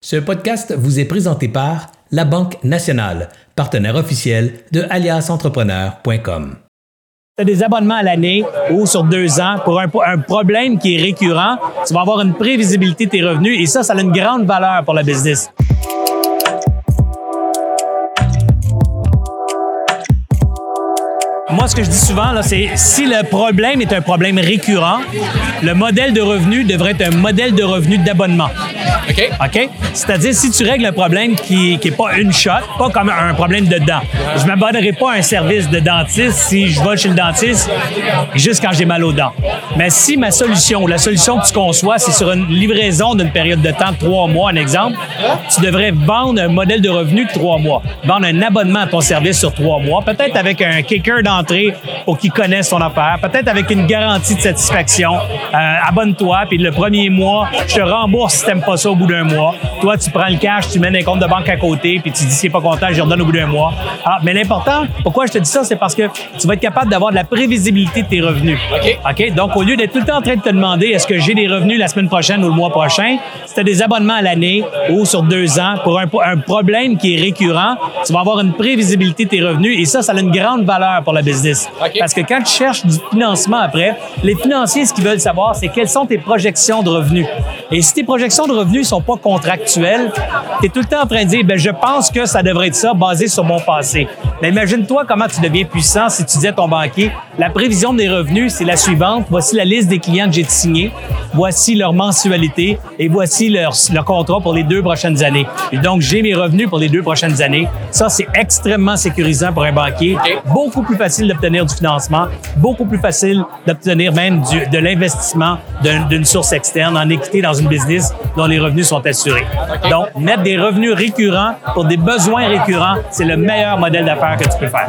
Ce podcast vous est présenté par La Banque Nationale, partenaire officiel de aliasentrepreneur.com. Tu as des abonnements à l'année ou sur deux ans pour un, problème qui est récurrent, tu vas avoir une prévisibilité de tes revenus et ça, ça a une grande valeur pour la business. Moi, ce que je dis souvent, c'est si le problème est un problème récurrent, le modèle de revenu devrait être un modèle de revenu d'abonnement. OK? C'est-à-dire, si tu règles un problème qui n'est pas une shot, pas comme un problème de dents. Je ne m'abonnerai pas à un service de dentiste si je vais chez le dentiste juste quand j'ai mal aux dents. Mais si ma solution, la solution que tu conçois, c'est sur une livraison d'une période de temps trois mois, un exemple, tu devrais vendre un modèle de revenu de trois mois. Vendre un abonnement à ton service sur trois mois, peut-être avec un kicker d'entrée pour qu'ils connaissent ton affaire, peut-être avec une garantie de satisfaction. Euh, abonne-toi, puis le premier mois, je te rembourse si t'aimes pas ça au bout d'un mois. Toi, tu prends le cash, tu mets un compte de banque à côté, puis tu dis, si pas content, je redonne au bout d'un mois. Ah, mais l'important, pourquoi je te dis ça, c'est parce que tu vas être capable d'avoir de la prévisibilité de tes revenus. OK. OK? Donc, au lieu d'être tout le temps en train de te demander, est-ce que j'ai des revenus la semaine prochaine ou le mois prochain, si tu as des abonnements à l'année ou sur deux ans pour un, un, problème qui est récurrent, tu vas avoir une prévisibilité de tes revenus et ça, ça a une grande valeur pour la business. OK. Parce que quand tu cherches du financement après, les financiers, ce qu'ils veulent savoir, c'est quelles sont tes projections de revenus. Et si tes projections de revenus sont pas contractuelles, tu es tout le temps en train de dire, ben, je pense que ça devrait être ça basé sur mon passé. Mais imagine-toi comment tu deviens puissant si tu dis à ton banquier, la prévision des revenus, c'est la suivante. Voici la liste des clients que j'ai signés. Voici leur mensualité et voici leur, leur contrat pour les deux prochaines années. Et donc, j'ai mes revenus pour les deux prochaines années. Ça, c'est extrêmement sécurisant pour un banquier. Okay. Beaucoup plus facile d'obtenir du financement, beaucoup plus facile d'obtenir même du, de l'investissement d'une source externe en équité dans une business dont les revenus sont assurés. Donc, mettre des revenus récurrents pour des besoins récurrents, c'est le meilleur modèle d'affaires que tu peux faire.